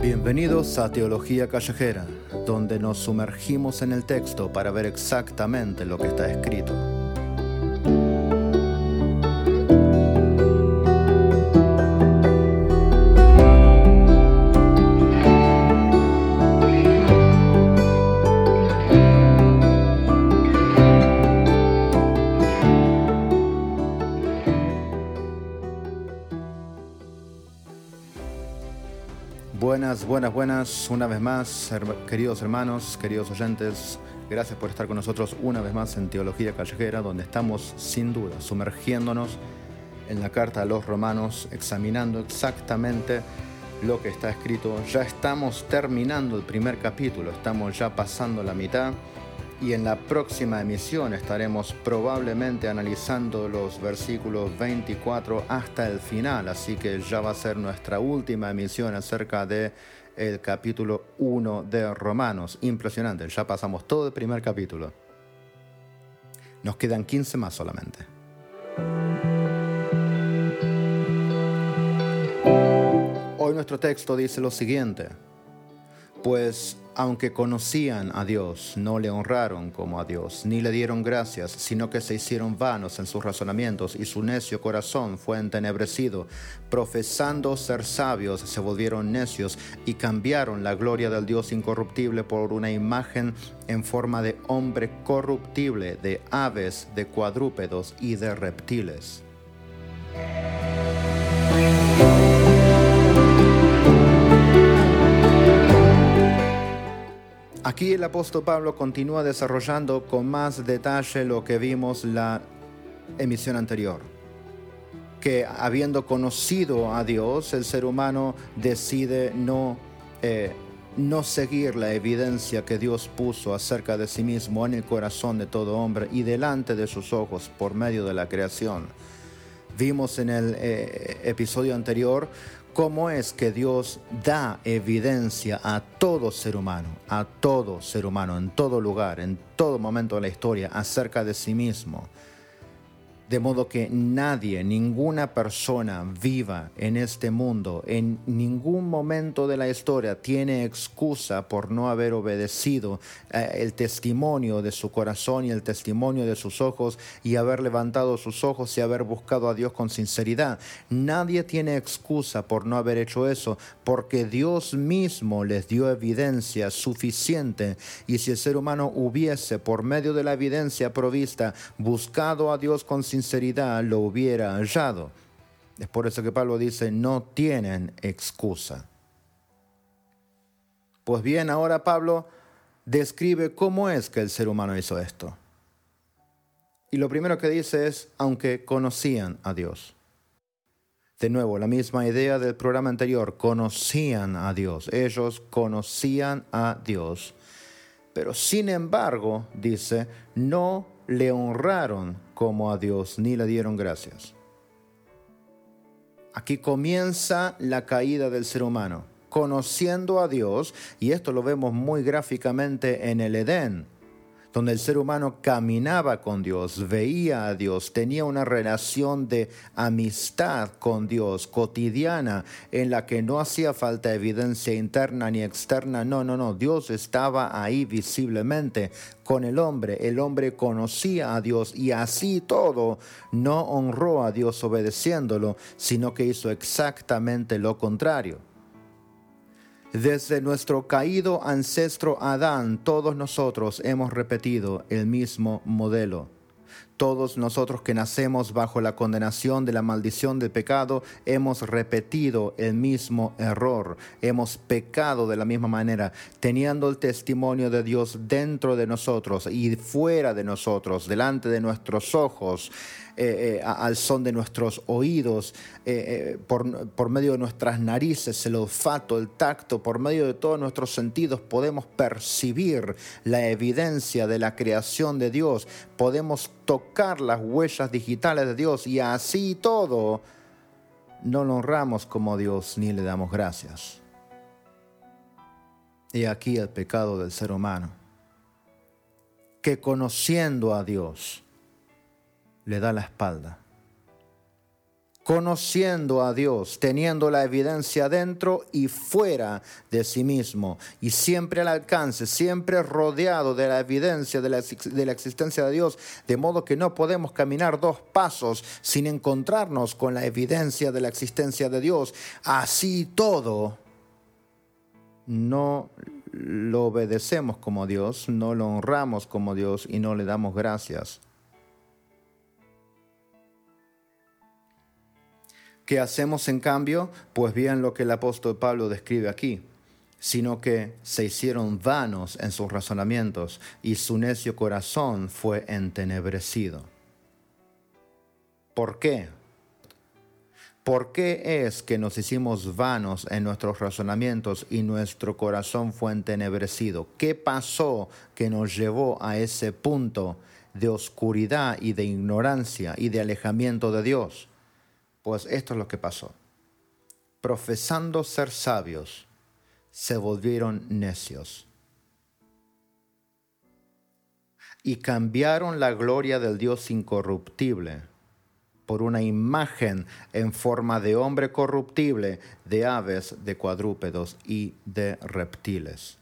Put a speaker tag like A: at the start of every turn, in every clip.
A: Bienvenidos a Teología Callejera, donde nos sumergimos en el texto para ver exactamente lo que está escrito. Buenas, buenas, buenas, una vez más, queridos hermanos, queridos oyentes, gracias por estar con nosotros una vez más en Teología Callejera, donde estamos sin duda sumergiéndonos en la carta a los romanos, examinando exactamente lo que está escrito. Ya estamos terminando el primer capítulo, estamos ya pasando la mitad y en la próxima emisión estaremos probablemente analizando los versículos 24 hasta el final, así que ya va a ser nuestra última emisión acerca de el capítulo 1 de Romanos. Impresionante, ya pasamos todo el primer capítulo. Nos quedan 15 más solamente. Hoy nuestro texto dice lo siguiente, pues aunque conocían a Dios, no le honraron como a Dios, ni le dieron gracias, sino que se hicieron vanos en sus razonamientos y su necio corazón fue entenebrecido. Profesando ser sabios, se volvieron necios y cambiaron la gloria del Dios incorruptible por una imagen en forma de hombre corruptible, de aves, de cuadrúpedos y de reptiles. Aquí el apóstol Pablo continúa desarrollando con más detalle lo que vimos la emisión anterior, que habiendo conocido a Dios, el ser humano decide no, eh, no seguir la evidencia que Dios puso acerca de sí mismo en el corazón de todo hombre y delante de sus ojos por medio de la creación. Vimos en el eh, episodio anterior cómo es que Dios da evidencia a todo ser humano, a todo ser humano, en todo lugar, en todo momento de la historia, acerca de sí mismo de modo que nadie, ninguna persona viva en este mundo, en ningún momento de la historia, tiene excusa por no haber obedecido eh, el testimonio de su corazón y el testimonio de sus ojos y haber levantado sus ojos y haber buscado a Dios con sinceridad. Nadie tiene excusa por no haber hecho eso, porque Dios mismo les dio evidencia suficiente y si el ser humano hubiese, por medio de la evidencia provista, buscado a Dios con sinceridad, sinceridad lo hubiera hallado. Es por eso que Pablo dice, no tienen excusa. Pues bien, ahora Pablo describe cómo es que el ser humano hizo esto. Y lo primero que dice es, aunque conocían a Dios. De nuevo, la misma idea del programa anterior, conocían a Dios, ellos conocían a Dios, pero sin embargo, dice, no le honraron como a Dios, ni le dieron gracias. Aquí comienza la caída del ser humano, conociendo a Dios, y esto lo vemos muy gráficamente en el Edén donde el ser humano caminaba con Dios, veía a Dios, tenía una relación de amistad con Dios cotidiana en la que no hacía falta evidencia interna ni externa, no, no, no, Dios estaba ahí visiblemente con el hombre, el hombre conocía a Dios y así todo no honró a Dios obedeciéndolo, sino que hizo exactamente lo contrario. Desde nuestro caído ancestro Adán, todos nosotros hemos repetido el mismo modelo. Todos nosotros que nacemos bajo la condenación de la maldición del pecado hemos repetido el mismo error, hemos pecado de la misma manera, teniendo el testimonio de Dios dentro de nosotros y fuera de nosotros, delante de nuestros ojos eh, eh, al son de nuestros oídos, eh, por, por medio de nuestras narices, el olfato, el tacto, por medio de todos nuestros sentidos podemos percibir la evidencia de la creación de Dios, podemos tocar las huellas digitales de Dios y así todo no lo honramos como Dios ni le damos gracias. Y aquí el pecado del ser humano, que conociendo a Dios, le da la espalda conociendo a Dios, teniendo la evidencia dentro y fuera de sí mismo, y siempre al alcance, siempre rodeado de la evidencia de la, existencia de Dios, de modo que no podemos caminar dos pasos sin encontrarnos con la evidencia de la existencia de Dios. Así todo, no lo obedecemos como Dios, no lo honramos como Dios y no le damos gracias. ¿Qué hacemos en cambio? Pues bien lo que el apóstol Pablo describe aquí, sino que se hicieron vanos en sus razonamientos y su necio corazón fue entenebrecido. ¿Por qué? ¿Por qué es que nos hicimos vanos en nuestros razonamientos y nuestro corazón fue entenebrecido? ¿Qué pasó que nos llevó a ese punto de oscuridad y de ignorancia y de alejamiento de Dios? Pues esto es lo que pasó. Profesando ser sabios, se volvieron necios. Y cambiaron la gloria del Dios incorruptible por una imagen en forma de hombre corruptible, de aves, de cuadrúpedos y de reptiles.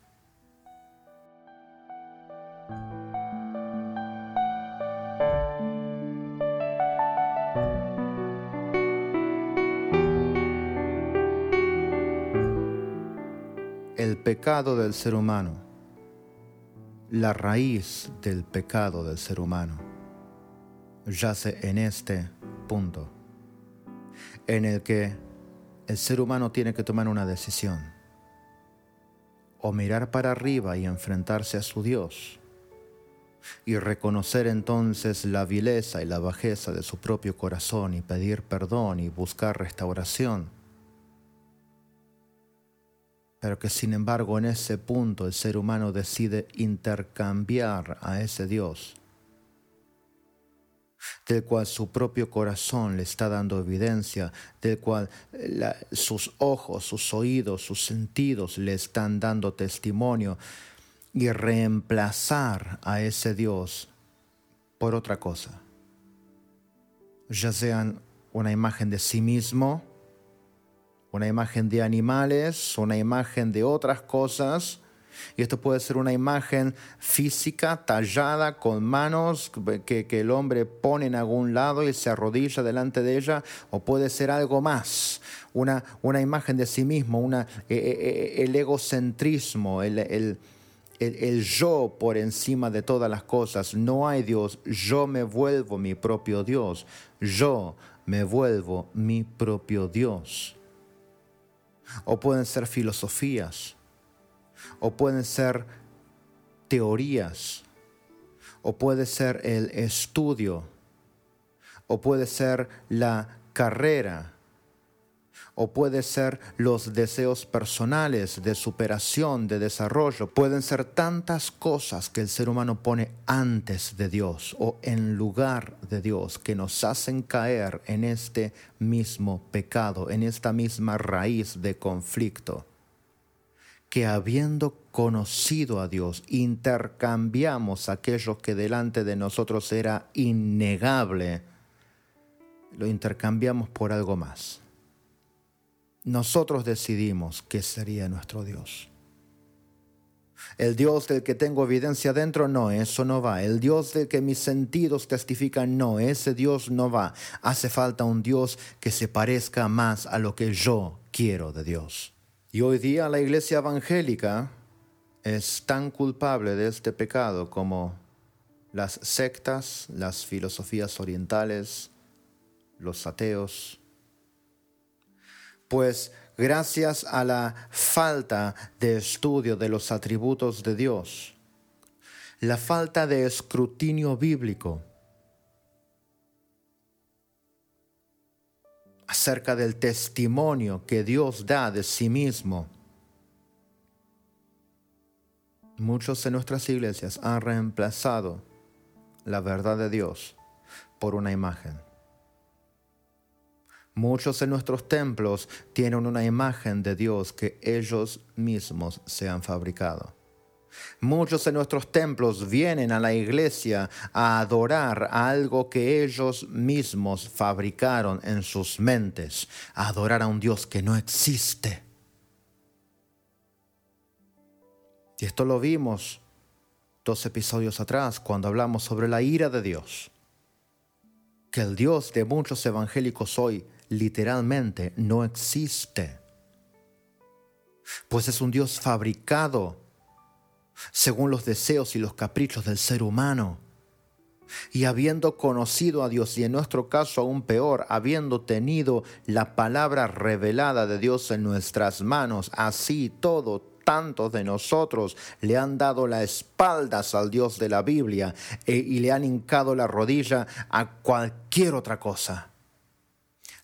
A: Pecado del ser humano, la raíz del pecado del ser humano, yace en este punto, en el que el ser humano tiene que tomar una decisión, o mirar para arriba y enfrentarse a su Dios, y reconocer entonces la vileza y la bajeza de su propio corazón y pedir perdón y buscar restauración pero que sin embargo en ese punto el ser humano decide intercambiar a ese Dios, del cual su propio corazón le está dando evidencia, del cual eh, sus ojos, sus oídos, sus sentidos le están dando testimonio, y reemplazar a ese Dios por otra cosa, ya sean una imagen de sí mismo, una imagen de animales, una imagen de otras cosas. Y esto puede ser una imagen física tallada con manos que, el hombre pone en algún lado y se arrodilla delante de ella, o puede ser algo más, una, una imagen de sí mismo, una, eh, eh, eh, el egocentrismo, el, el, el, yo por encima de todas las cosas. No hay Dios, yo me vuelvo mi propio Dios, yo me vuelvo mi propio Dios o pueden ser filosofías, o pueden ser teorías, o puede ser el estudio, o puede ser la carrera, o puede ser los deseos personales de superación, de desarrollo. Pueden ser tantas cosas que el ser humano pone antes de Dios o en lugar de Dios que nos hacen caer en este mismo pecado, en esta misma raíz de conflicto. Que habiendo conocido a Dios, intercambiamos aquello que delante de nosotros era innegable, lo intercambiamos por algo más nosotros decidimos qué sería nuestro Dios. El Dios del que tengo evidencia dentro, no, eso no va. El Dios del que mis sentidos testifican, no, ese Dios no va. Hace falta un Dios que se parezca más a lo que yo quiero de Dios. Y hoy día la iglesia evangélica es tan culpable de este pecado como las sectas, las filosofías orientales, los ateos, pues gracias a la falta de estudio de los atributos de Dios, la falta de escrutinio bíblico acerca del testimonio que Dios da de sí mismo, muchos en nuestras iglesias han reemplazado la verdad de Dios por una imagen Muchos de nuestros templos tienen una imagen de Dios que ellos mismos se han fabricado. Muchos de nuestros templos vienen a la iglesia a adorar algo que ellos mismos fabricaron en sus mentes, adorar a un Dios que no existe. Y esto lo vimos dos episodios atrás cuando hablamos sobre la ira de Dios. Que el Dios de muchos evangélicos hoy literalmente no existe. Pues es un Dios fabricado según los deseos y los caprichos del ser humano. Y habiendo conocido a Dios, y en nuestro caso aún peor, habiendo tenido la palabra revelada de Dios en nuestras manos, así todo, tantos de nosotros le han dado las espaldas al Dios de la Biblia eh, y le han hincado la rodilla a cualquier otra cosa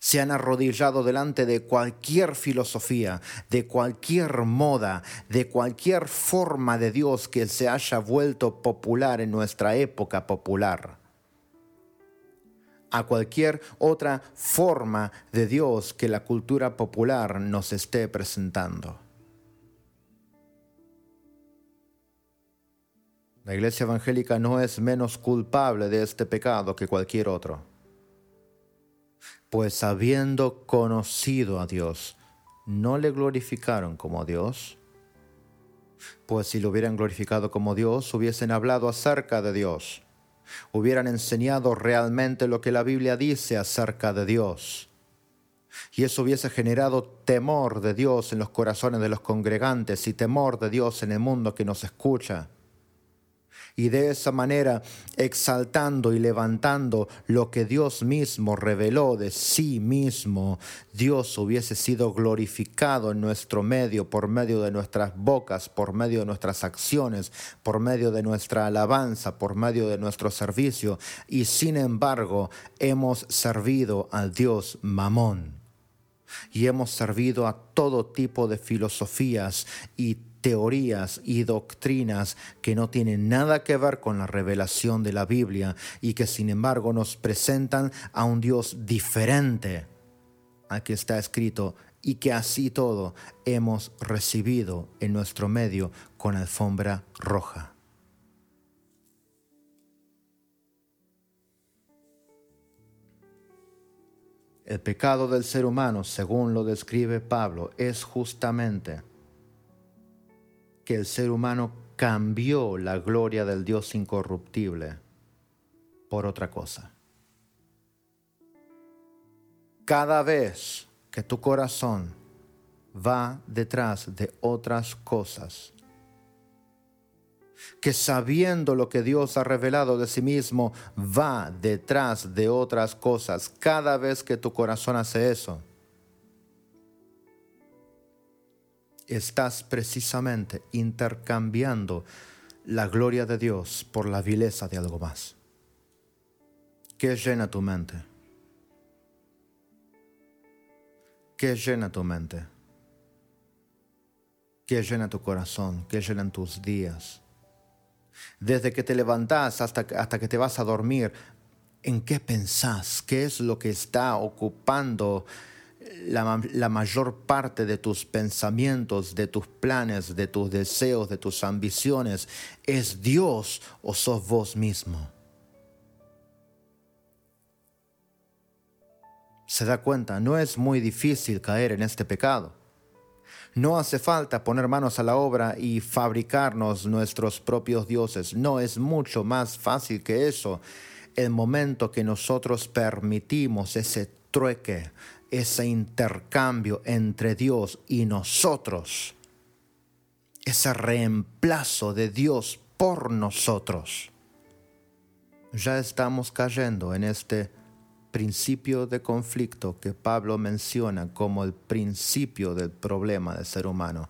A: se han arrodillado delante de cualquier filosofía, de cualquier moda, de cualquier forma de Dios que se haya vuelto popular en nuestra época popular a cualquier otra forma de Dios que la cultura popular nos esté presentando. La iglesia evangélica no es menos culpable de este pecado que cualquier otro pues habiendo conocido a Dios, no le glorificaron como Dios, pues si lo hubieran glorificado como Dios, hubiesen hablado acerca de Dios, hubieran enseñado realmente lo que la Biblia dice acerca de Dios. Y eso hubiese generado temor de Dios en los corazones de los congregantes y temor de Dios en el mundo que nos escucha y de esa manera exaltando y levantando lo que Dios mismo reveló de sí mismo, Dios hubiese sido glorificado en nuestro medio por medio de nuestras bocas, por medio de nuestras acciones, por medio de nuestra alabanza, por medio de nuestro servicio, y sin embargo hemos servido al Dios Mamón. Y hemos servido a todo tipo de filosofías y teorías y doctrinas que no tienen nada que ver con la revelación de la Biblia y que sin embargo nos presentan a un Dios diferente al que está escrito y que así todo hemos recibido en nuestro medio con alfombra roja. El pecado del ser humano, según lo describe Pablo, es justamente que el ser humano cambió la gloria del Dios incorruptible por otra cosa. Cada vez que tu corazón va detrás de otras cosas, que sabiendo lo que Dios ha revelado de sí mismo, va detrás de otras cosas, cada vez que tu corazón hace eso, estás precisamente intercambiando la gloria de Dios por la vileza de algo más. ¿Qué llena tu mente? ¿Qué llena tu mente? ¿Qué llena tu corazón? ¿Qué llenan tus días? Desde que te levantas hasta, hasta que te vas a dormir, ¿en qué pensás? ¿Qué es lo que está ocupando la, mayor parte de tus pensamientos, de tus planes, de tus deseos, de tus ambiciones, es Dios o sos vos mismo. Se da cuenta, no es muy difícil caer en este pecado. No hace falta poner manos a la obra y fabricarnos nuestros propios dioses. No es mucho más fácil que eso. El momento que nosotros permitimos ese trueque, ese intercambio entre Dios y nosotros, ese reemplazo de Dios por nosotros, ya estamos cayendo en este principio de conflicto que Pablo menciona como el principio del problema del ser humano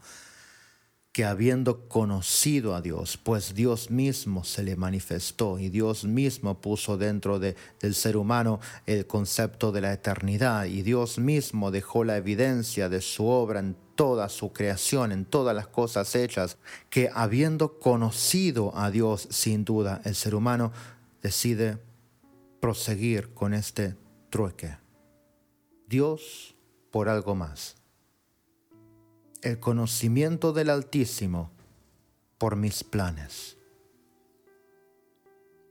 A: que habiendo conocido a Dios, pues Dios mismo se le manifestó y Dios mismo puso dentro de, del ser humano el concepto de la eternidad y Dios mismo dejó la evidencia de su obra en toda su creación, en todas las cosas hechas, que habiendo conocido a Dios sin duda, el ser humano decide proseguir con este trueque Dios por algo más. El conocimiento del Altísimo por mis planes.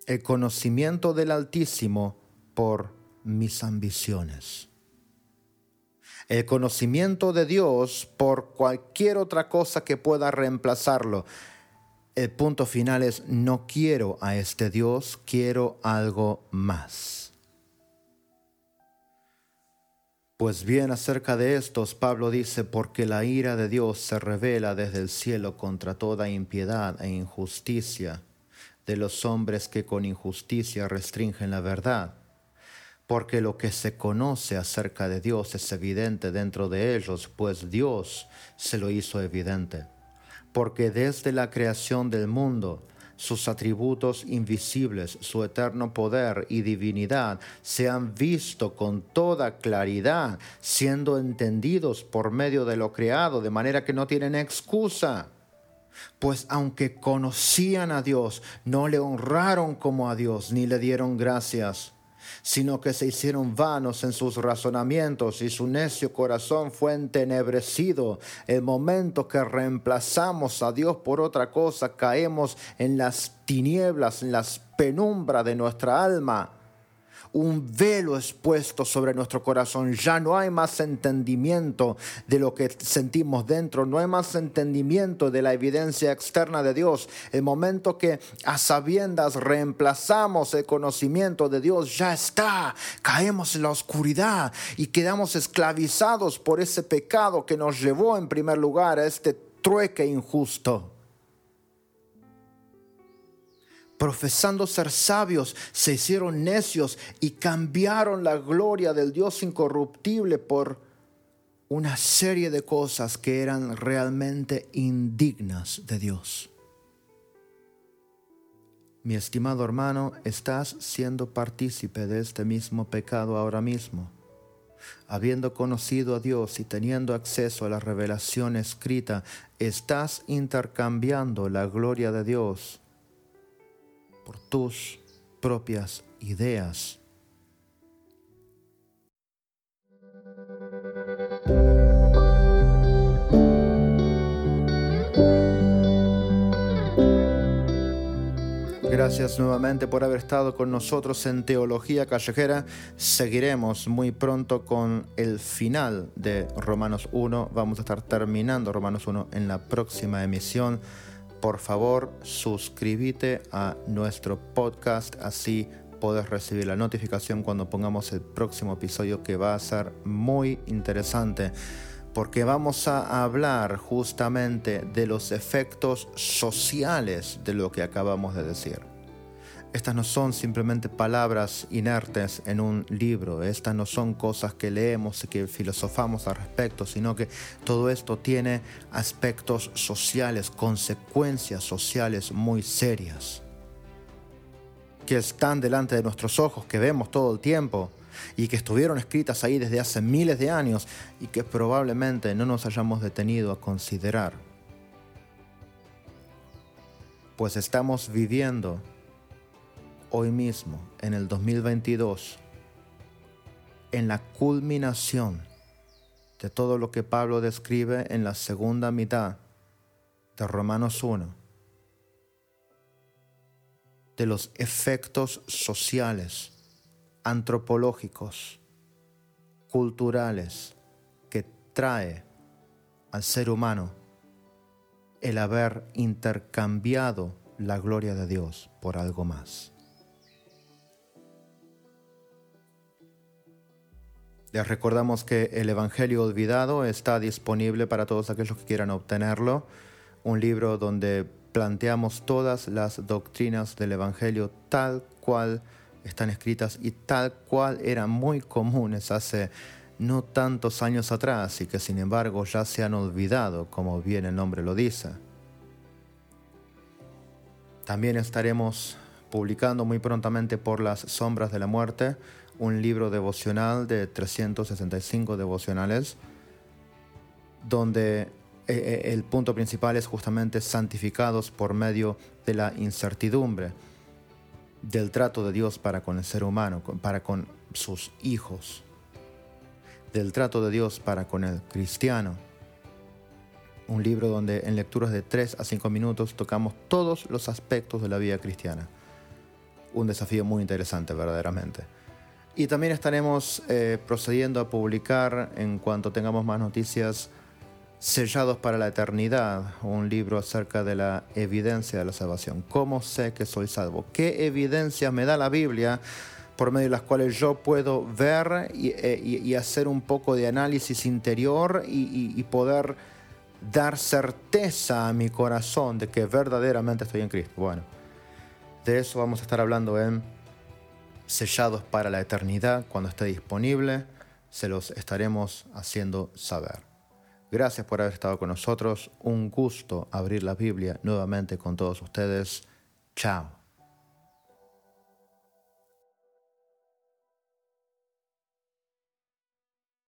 A: El conocimiento del Altísimo por mis ambiciones. El conocimiento de Dios por cualquier otra cosa que pueda reemplazarlo. El punto final es, no quiero a este Dios, quiero algo más. Pues bien acerca de estos, Pablo dice, porque la ira de Dios se revela desde el cielo contra toda impiedad e injusticia de los hombres que con injusticia restringen la verdad. Porque lo que se conoce acerca de Dios es evidente dentro de ellos, pues Dios se lo hizo evidente. Porque desde la creación del mundo, sus atributos invisibles, su eterno poder y divinidad se han visto con toda claridad, siendo entendidos por medio de lo creado, de manera que no tienen excusa. Pues aunque conocían a Dios, no le honraron como a Dios, ni le dieron gracias sino que se hicieron vanos en sus razonamientos y su necio corazón fue entenebrecido. El momento que reemplazamos a Dios por otra cosa, caemos en las tinieblas, en las penumbras de nuestra alma un velo es puesto sobre nuestro corazón. Ya no hay más entendimiento de lo que sentimos dentro, no hay más entendimiento de la evidencia externa de Dios. El momento que a sabiendas reemplazamos el conocimiento de Dios, ya está. Caemos en la oscuridad y quedamos esclavizados por ese pecado que nos llevó en primer lugar a este trueque injusto profesando ser sabios, se hicieron necios y cambiaron la gloria del Dios incorruptible por una serie de cosas que eran realmente indignas de Dios. Mi estimado hermano, estás siendo partícipe de este mismo pecado ahora mismo. Habiendo conocido a Dios y teniendo acceso a la revelación escrita, estás intercambiando la gloria de Dios por tus propias ideas. Gracias nuevamente por haber estado con nosotros en Teología Callejera. Seguiremos muy pronto con el final de Romanos 1. Vamos a estar terminando Romanos 1 en la próxima emisión por favor suscríbete a nuestro podcast, así puedes recibir la notificación cuando pongamos el próximo episodio que va a ser muy interesante porque vamos a hablar justamente de los efectos sociales de lo que acabamos de decir. Estas no son simplemente palabras inertes en un libro, estas no son cosas que leemos y que filosofamos al respecto, sino que todo esto tiene aspectos sociales, consecuencias sociales muy serias, que están delante de nuestros ojos, que vemos todo el tiempo y que estuvieron escritas ahí desde hace miles de años y que probablemente no nos hayamos detenido a considerar. Pues estamos viviendo hoy mismo, en el 2022, en la culminación de todo lo que Pablo describe en la segunda mitad de Romanos 1, de los efectos sociales, antropológicos, culturales que trae al ser humano el haber intercambiado la gloria de Dios por algo más. Les recordamos que el Evangelio Olvidado está disponible para todos aquellos que quieran obtenerlo. Un libro donde planteamos todas las doctrinas del Evangelio tal cual están escritas y tal cual eran muy comunes hace no tantos años atrás y que sin embargo ya se han olvidado, como bien el nombre lo dice. También estaremos publicando muy prontamente por las sombras de la muerte un libro devocional de 365 devocionales, donde eh, eh, el punto principal es justamente santificados por medio de la incertidumbre del trato de Dios para con el ser humano, para con sus hijos. del trato de Dios para con el cristiano. Un libro donde en lecturas de 3 a 5 minutos tocamos todos los aspectos de la vida cristiana. Un desafío muy interesante verdaderamente. Y también estaremos eh, procediendo a publicar en cuanto tengamos más noticias Sellados para la Eternidad, un libro acerca de la evidencia de la salvación. ¿Cómo sé que soy salvo? ¿Qué evidencia me da la Biblia por medio de las cuales yo puedo ver y, eh, hacer un poco de análisis interior y, poder dar certeza a mi corazón de que verdaderamente estoy en Cristo? Bueno, de eso vamos a estar hablando en Sellados para la Eternidad. Cuando esté disponible, se los estaremos haciendo saber. Gracias por haber estado con nosotros. Un gusto abrir la Biblia nuevamente con todos ustedes. Chao.